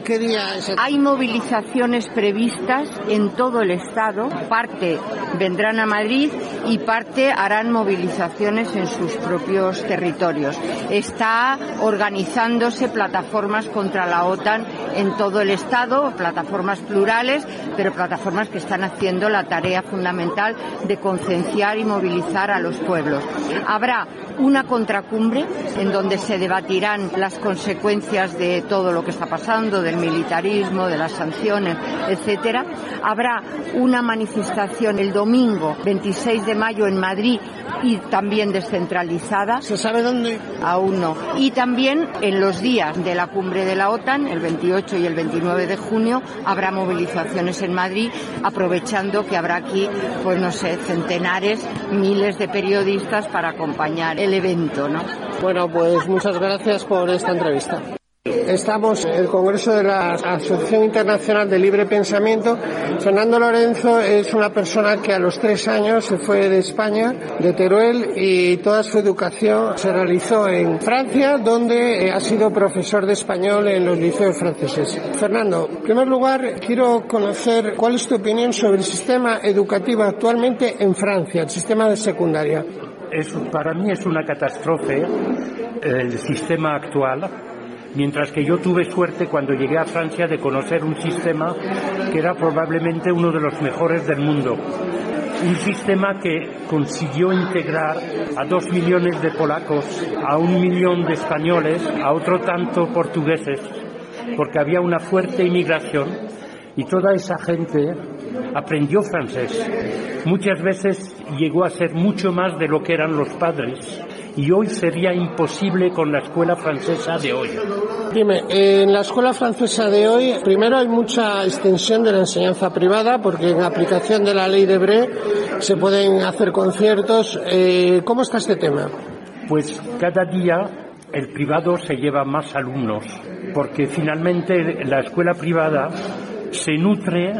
¿Qué día es? Hay movilizaciones previstas en todo el Estado, parte vendrán a Madrid y parte harán movilizaciones en sus propios territorios. Está organizándose plataformas contra la OTAN en todo el Estado, plataformas plurales, pero plataformas que están haciendo la tarea fundamental de concienciar y movilizar a los pueblos. Habrá una contracumbre en donde se debatirán las consecuencias de todo lo que está pasando, del militarismo, de las sanciones, etcétera. Habrá una manifestación el domingo 26 de mayo en Madrid y también descentralizada. ¿Se sabe dónde? Aún no. Y también en los días de la cumbre de la OTAN, el 28 y el 29 de junio, habrá movilizaciones en Madrid, aprovechando que habrá aquí, pues no sé, centenares, miles de periodistas para acompañar el evento, ¿no? Bueno, pues muchas gracias por esta entrevista. Estamos en el Congreso de la Asociación Internacional de Libre Pensamiento. Fernando Lorenzo es una persona que a los tres años se fue de España, de Teruel, y toda su educación se realizó en Francia, donde eh, ha sido profesor de español en los liceos franceses. Fernando, en primer lugar, quiero conocer cuál es tu opinión sobre el sistema educativo actualmente en Francia, el sistema de secundaria. Es, para mí es una catástrofe el sistema actual mientras que yo tuve suerte cuando llegué a Francia de conocer un sistema que era probablemente uno de los mejores del mundo. Un sistema que consiguió integrar a dos millones de polacos, a un millón de españoles, a otro tanto portugueses, porque había una fuerte inmigración y toda esa gente aprendió francés. Muchas veces llegó a ser mucho más de lo que eran los padres y hoy sería imposible con la escuela francesa de hoy. Dime, en la escuela francesa de hoy, primero hay mucha extensión de la enseñanza privada, porque en aplicación de la ley de Bre se pueden hacer conciertos. Eh, ¿Cómo está este tema? Pues cada día el privado se lleva más alumnos, porque finalmente la escuela privada se nutre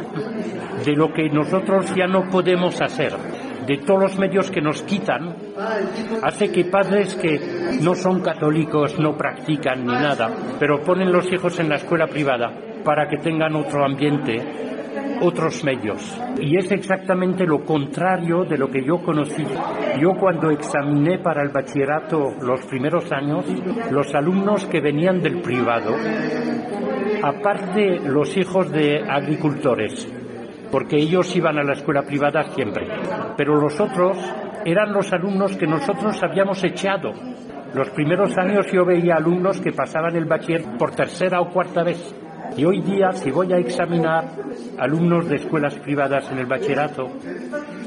de lo que nosotros ya no podemos hacer de todos los medios que nos quitan, hace que padres que no son católicos, no practican ni nada, pero ponen los hijos en la escuela privada para que tengan otro ambiente, otros medios. Y es exactamente lo contrario de lo que yo conocí. Yo cuando examiné para el bachillerato los primeros años, los alumnos que venían del privado, aparte los hijos de agricultores, porque ellos iban a la escuela privada siempre. Pero los otros eran los alumnos que nosotros habíamos echado. Los primeros años yo veía alumnos que pasaban el bachiller por tercera o cuarta vez. Y hoy día, si voy a examinar alumnos de escuelas privadas en el bachillerato,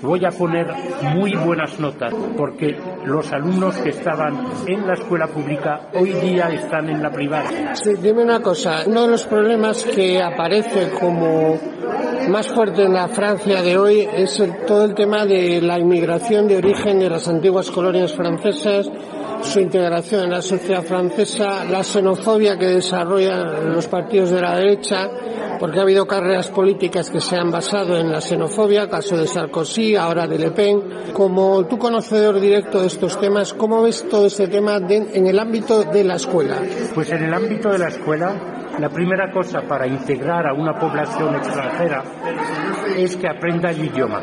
voy a poner muy buenas notas, porque los alumnos que estaban en la escuela pública hoy día están en la privada. Sí, dime una cosa, uno de los problemas que aparece como más fuerte en la Francia de hoy es todo el tema de la inmigración de origen de las antiguas colonias francesas, su integración en la sociedad francesa, la xenofobia que desarrollan los partidos de la derecha, porque ha habido carreras políticas que se han basado en la xenofobia, caso de Sarkozy, ahora de Le Pen. Como tú conocedor directo de estos temas, ¿cómo ves todo este tema en el ámbito de la escuela? Pues en el ámbito de la escuela, la primera cosa para integrar a una población extranjera es que aprenda el idioma.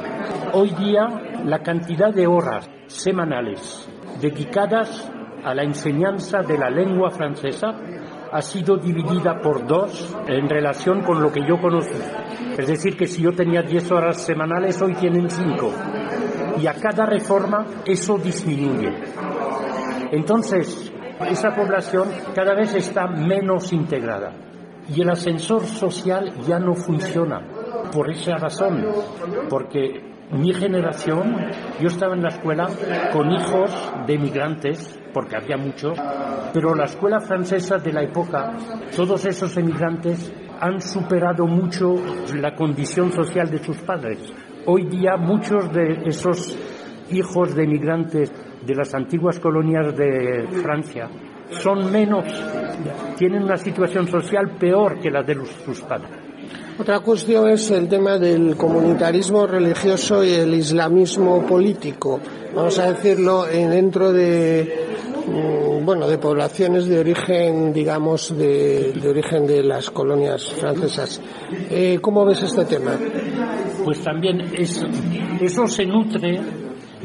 Hoy día, la cantidad de horas semanales dedicadas a la enseñanza de la lengua francesa ha sido dividida por dos en relación con lo que yo conocí. Es decir, que si yo tenía 10 horas semanales, hoy tienen 5. Y a cada reforma eso disminuye. Entonces, esa población cada vez está menos integrada. Y el ascensor social ya no funciona. Por esa razón, porque mi generación, yo estaba en la escuela con hijos de emigrantes, porque había muchos, pero la escuela francesa de la época, todos esos emigrantes han superado mucho la condición social de sus padres. Hoy día muchos de esos hijos de emigrantes de las antiguas colonias de Francia son menos, tienen una situación social peor que la de sus padres. Otra cuestión es el tema del comunitarismo religioso y el islamismo político, vamos a decirlo, dentro de mm, bueno, de poblaciones de origen, digamos, de, origen de las colonias francesas. Eh, ¿Cómo ves este tema? Pues también eso se nutre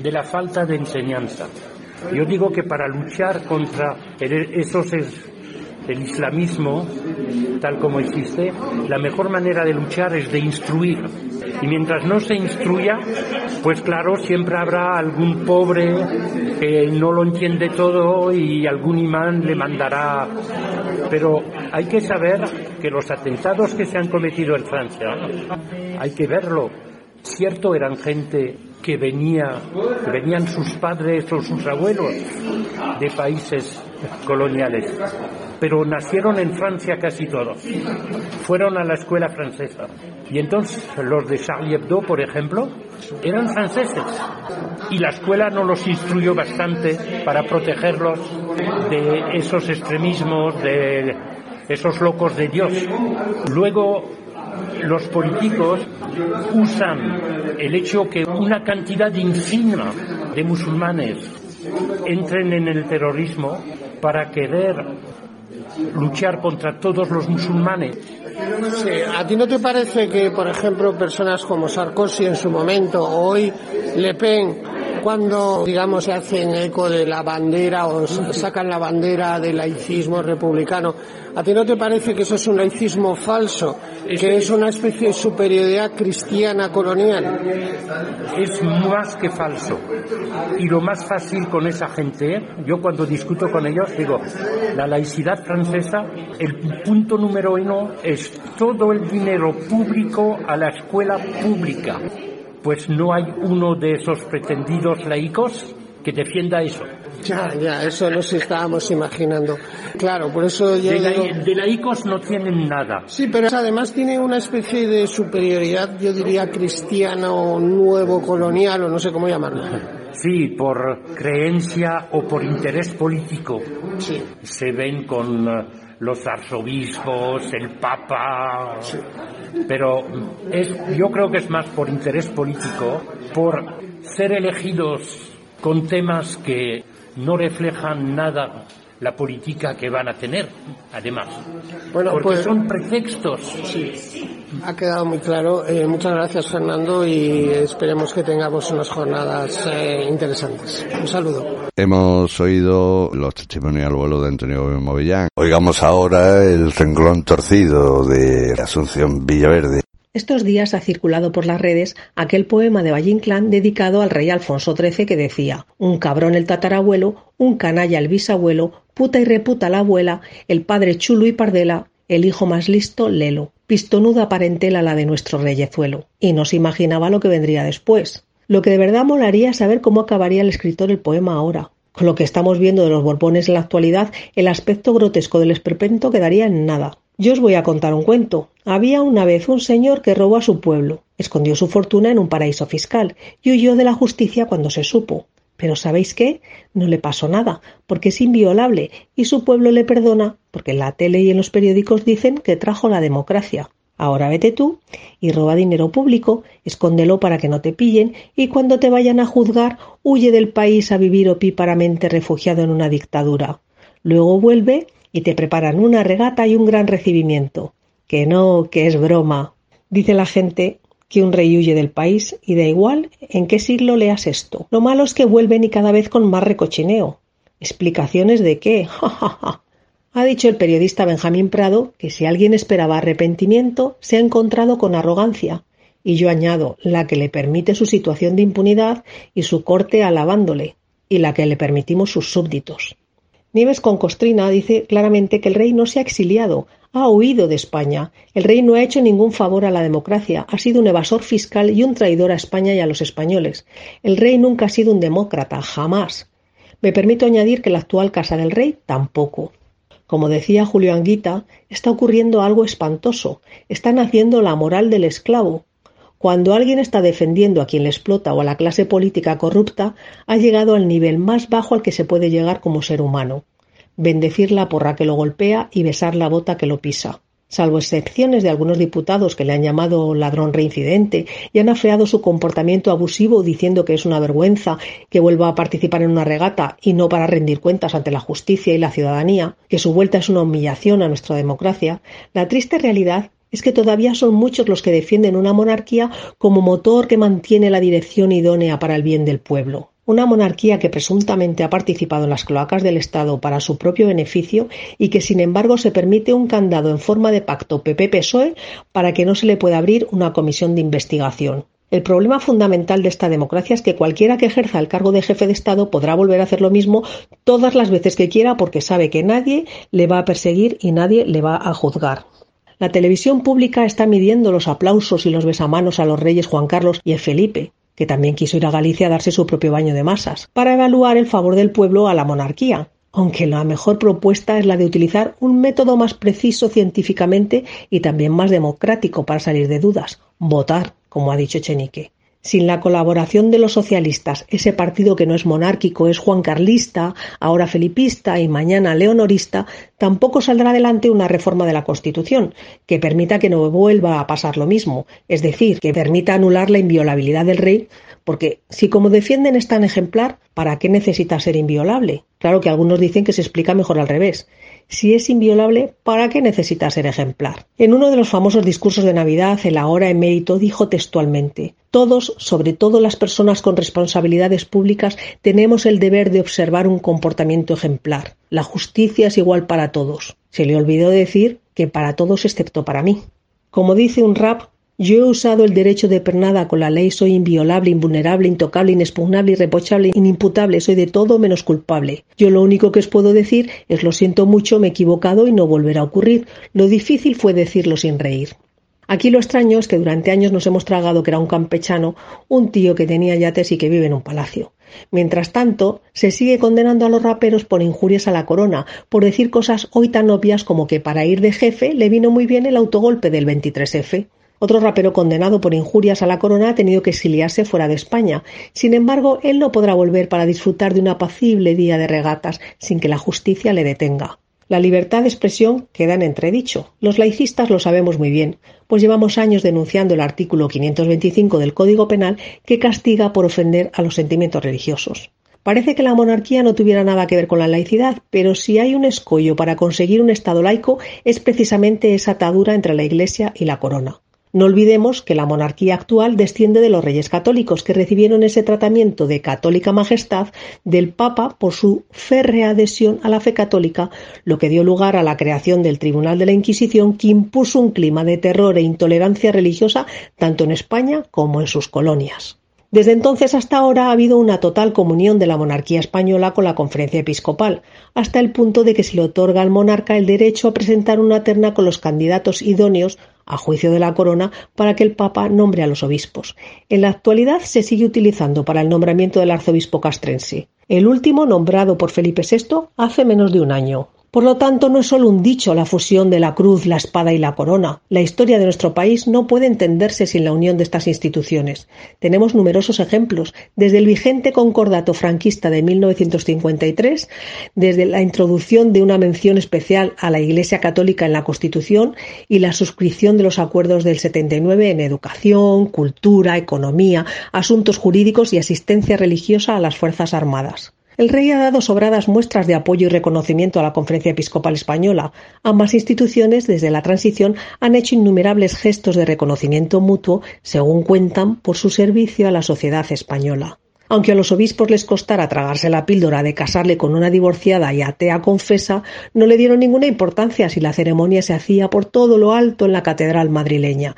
de la falta de enseñanza. Yo digo que para luchar contra esos el islamismo, tal como existe, la mejor manera de luchar es de instruir. Y mientras no se instruya, pues claro, siempre habrá algún pobre que no lo entiende todo y algún imán le mandará. Pero hay que saber que los atentados que se han cometido en Francia, hay que verlo. Cierto, eran gente que venía, venían sus padres o sus abuelos de países coloniales, pero nacieron en Francia casi todos. Fueron a la escuela francesa. Y entonces los de Charlie Hebdo, por ejemplo, eran franceses. Y la escuela no los instruyó bastante para protegerlos de esos extremismos, de esos locos de Dios. Luego los políticos usan el hecho que una cantidad ínfima de musulmanes entren en el terrorismo para querer luchar contra todos los musulmanes. ¿A ti no te parece que, por ejemplo, personas como Sarkozy en su momento, o hoy Le Pen, cuando, digamos, se hacen eco de la bandera o sacan la bandera del laicismo republicano, ¿a ti no te parece que eso es un laicismo falso, que es una especie de superioridad cristiana colonial? Es más que falso. Y lo más fácil con esa gente, yo cuando discuto con ellos digo, la laicidad francesa, el punto número uno es todo el dinero público a la escuela pública pues no hay uno de esos pretendidos laicos que defienda eso. Ya, ya, eso nos estábamos imaginando. Claro, por eso yo de, digo... de laicos no tienen nada. Sí, pero además tiene una especie de superioridad, yo diría cristiana o nuevo colonial o no sé cómo llamarlo. Sí, por creencia o por interés político. Sí. Se ven con uh, los arzobispos, el papa, Sí. pero es, yo creo que es más por interés político, por ser elegidos con temas que no reflejan nada la política que van a tener, además. Bueno, Porque pues- son pretextos. Ha quedado muy claro. Eh, muchas gracias, Fernando, y esperemos que tengamos unas jornadas eh, interesantes. Un saludo. Hemos oído los testimonios al vuelo de Antonio Movillán. Oigamos ahora el renglón torcido de Asunción Villaverde. Estos días ha circulado por las redes aquel poema de Valle Inclán dedicado al rey Alfonso XIII que decía un cabrón el tatarabuelo, un canalla el bisabuelo, puta y reputa la abuela, el padre chulo y pardela, el hijo más listo, lelo, pistonuda parentela la de nuestro reyezuelo. Y no se imaginaba lo que vendría después. Lo que de verdad molaría es saber cómo acabaría el escritor el poema ahora. Con lo que estamos viendo de los Borbones en la actualidad, el aspecto grotesco del esperpento quedaría en nada. Yo os voy a contar un cuento. Había una vez un señor que robó a su pueblo, escondió su fortuna en un paraíso fiscal y huyó de la justicia cuando se supo. Pero ¿sabéis qué? No le pasó nada, porque es inviolable y su pueblo le perdona, porque en la tele y en los periódicos dicen que trajo la democracia. Ahora vete tú y roba dinero público, escóndelo para que no te pillen y cuando te vayan a juzgar huye del país a vivir opíparamente refugiado en una dictadura. Luego vuelve y te preparan una regata y un gran recibimiento. Que no, que es broma. Dice la gente que un rey huye del país y da igual en qué siglo leas esto. Lo malo es que vuelven y cada vez con más recochineo. ¿Explicaciones de qué? Ha dicho el periodista Benjamín Prado que si alguien esperaba arrepentimiento, se ha encontrado con arrogancia. Y yo añado, la que le permite su situación de impunidad y su corte alabándole, y la que le permitimos sus súbditos. Nieves con Costrina dice claramente que el rey no se ha exiliado, ha huido de España. El rey no ha hecho ningún favor a la democracia, ha sido un evasor fiscal y un traidor a España y a los españoles. El rey nunca ha sido un demócrata, jamás. Me permito añadir que la actual Casa del Rey tampoco. Como decía Julio Anguita, está ocurriendo algo espantoso. Están haciendo la moral del esclavo. Cuando alguien está defendiendo a quien le explota o a la clase política corrupta, ha llegado al nivel más bajo al que se puede llegar como ser humano. Bendecir la porra que lo golpea y besar la bota que lo pisa. Salvo excepciones de algunos diputados que le han llamado ladrón reincidente y han afeado su comportamiento abusivo diciendo que es una vergüenza que vuelva a participar en una regata y no para rendir cuentas ante la justicia y la ciudadanía, que su vuelta es una humillación a nuestra democracia, la triste realidad es que todavía son muchos los que defienden una monarquía como motor que mantiene la dirección idónea para el bien del pueblo. Una monarquía que presuntamente ha participado en las cloacas del Estado para su propio beneficio y que sin embargo se permite un candado en forma de pacto PP-PSOE para que no se le pueda abrir una comisión de investigación. El problema fundamental de esta democracia es que cualquiera que ejerza el cargo de jefe de Estado podrá volver a hacer lo mismo todas las veces que quiera porque sabe que nadie le va a perseguir y nadie le va a juzgar. La televisión pública está midiendo los aplausos y los besamanos a los reyes Juan Carlos y Felipe, que también quiso ir a Galicia a darse su propio baño de masas, para evaluar el favor del pueblo a la monarquía, aunque la mejor propuesta es la de utilizar un método más preciso científicamente y también más democrático para salir de dudas, votar, como ha dicho Chenique. Sin la colaboración de los socialistas, ese partido que no es monárquico, es Juan Carlista, ahora felipista y mañana leonorista, tampoco saldrá adelante una reforma de la Constitución que permita que no vuelva a pasar lo mismo, es decir, que permita anular la inviolabilidad del rey, porque si como defienden es tan ejemplar, ¿para qué necesita ser inviolable? Claro que algunos dicen que se explica mejor al revés. Si es inviolable, ¿para qué necesita ser ejemplar? En uno de los famosos discursos de Navidad, el ahora emérito dijo textualmente Todos, sobre todo las personas con responsabilidades públicas, tenemos el deber de observar un comportamiento ejemplar. La justicia es igual para todos. Se le olvidó decir que para todos excepto para mí. Como dice un rap, yo he usado el derecho de pernada con la ley, soy inviolable, invulnerable, intocable, inexpugnable, irreprochable, inimputable, soy de todo menos culpable. Yo lo único que os puedo decir es lo siento mucho, me he equivocado y no volverá a ocurrir. Lo difícil fue decirlo sin reír. Aquí lo extraño es que durante años nos hemos tragado que era un campechano, un tío que tenía yates y que vive en un palacio. Mientras tanto, se sigue condenando a los raperos por injurias a la corona, por decir cosas hoy tan obvias como que para ir de jefe le vino muy bien el autogolpe del 23F. Otro rapero condenado por injurias a la corona ha tenido que exiliarse fuera de España. Sin embargo, él no podrá volver para disfrutar de un apacible día de regatas sin que la justicia le detenga. La libertad de expresión queda en entredicho. Los laicistas lo sabemos muy bien, pues llevamos años denunciando el artículo 525 del Código Penal que castiga por ofender a los sentimientos religiosos. Parece que la monarquía no tuviera nada que ver con la laicidad, pero si hay un escollo para conseguir un Estado laico es precisamente esa atadura entre la Iglesia y la corona. No olvidemos que la monarquía actual desciende de los reyes católicos, que recibieron ese tratamiento de católica majestad del Papa por su férrea adhesión a la fe católica, lo que dio lugar a la creación del Tribunal de la Inquisición, que impuso un clima de terror e intolerancia religiosa tanto en España como en sus colonias. Desde entonces hasta ahora ha habido una total comunión de la monarquía española con la conferencia episcopal, hasta el punto de que se le otorga al monarca el derecho a presentar una terna con los candidatos idóneos a juicio de la corona para que el Papa nombre a los obispos. En la actualidad se sigue utilizando para el nombramiento del arzobispo castrense. El último nombrado por Felipe VI hace menos de un año. Por lo tanto, no es solo un dicho la fusión de la cruz, la espada y la corona. La historia de nuestro país no puede entenderse sin la unión de estas instituciones. Tenemos numerosos ejemplos, desde el vigente concordato franquista de 1953, desde la introducción de una mención especial a la Iglesia Católica en la Constitución y la suscripción de los acuerdos del 79 en educación, cultura, economía, asuntos jurídicos y asistencia religiosa a las Fuerzas Armadas. El rey ha dado sobradas muestras de apoyo y reconocimiento a la Conferencia Episcopal Española. Ambas instituciones, desde la transición, han hecho innumerables gestos de reconocimiento mutuo, según cuentan, por su servicio a la sociedad española. Aunque a los obispos les costara tragarse la píldora de casarle con una divorciada y atea confesa, no le dieron ninguna importancia si la ceremonia se hacía por todo lo alto en la catedral madrileña.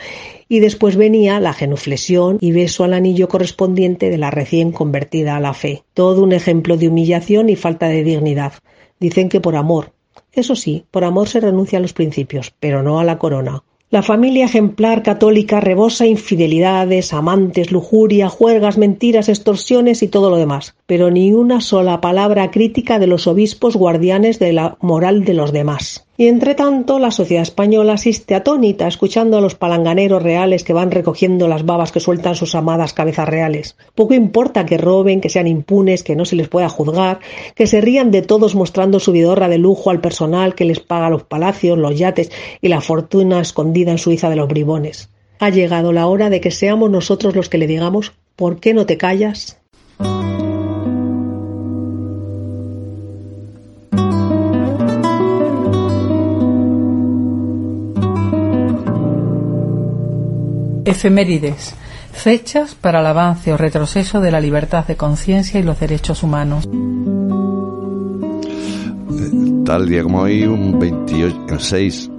Y después venía la genuflexión y beso al anillo correspondiente de la recién convertida a la fe. Todo un ejemplo de humillación y falta de dignidad. Dicen que por amor. Eso sí, por amor se renuncia a los principios, pero no a la corona. La familia ejemplar católica rebosa infidelidades, amantes, lujuria, juergas, mentiras, extorsiones y todo lo demás, pero ni una sola palabra crítica de los obispos guardianes de la moral de los demás. Y entre tanto, la sociedad española asiste atónita escuchando a los palanganeros reales que van recogiendo las babas que sueltan sus amadas cabezas reales. Poco importa que roben, que sean impunes, que no se les pueda juzgar, que se rían de todos mostrando su vidorra de lujo al personal que les paga los palacios, los yates y la fortuna escondida en Suiza de los bribones. Ha llegado la hora de que seamos nosotros los que le digamos ¿por qué no te callas? Efemérides. fechas para el avance o retroceso de la libertad de conciencia y los derechos humanos. Tal día como hoy, un 26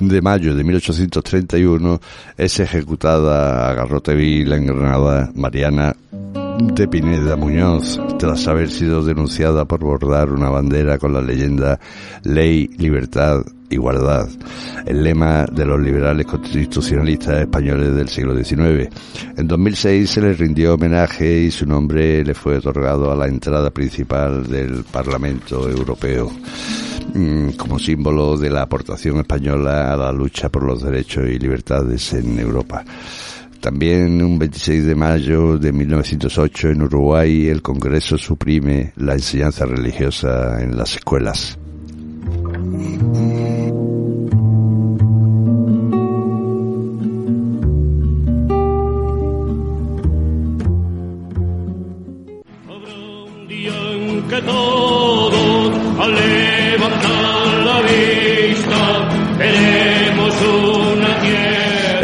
de mayo de 1831, es ejecutada a garrote vil en Granada Mariana de Pineda Muñoz, tras haber sido denunciada por bordar una bandera con la leyenda Ley, Libertad, Igualdad, el lema de los liberales constitucionalistas españoles del siglo XIX. En 2006 se le rindió homenaje y su nombre le fue otorgado a la entrada principal del Parlamento Europeo mm, como símbolo de la aportación española a la lucha por los derechos y libertades en Europa. También un 26 de mayo de 1908 en Uruguay el Congreso suprime la enseñanza religiosa en las escuelas.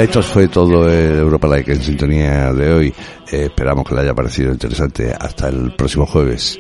Esto fue todo el Europa Like en sintonía de hoy. Eh, esperamos que le haya parecido interesante. Hasta el próximo jueves.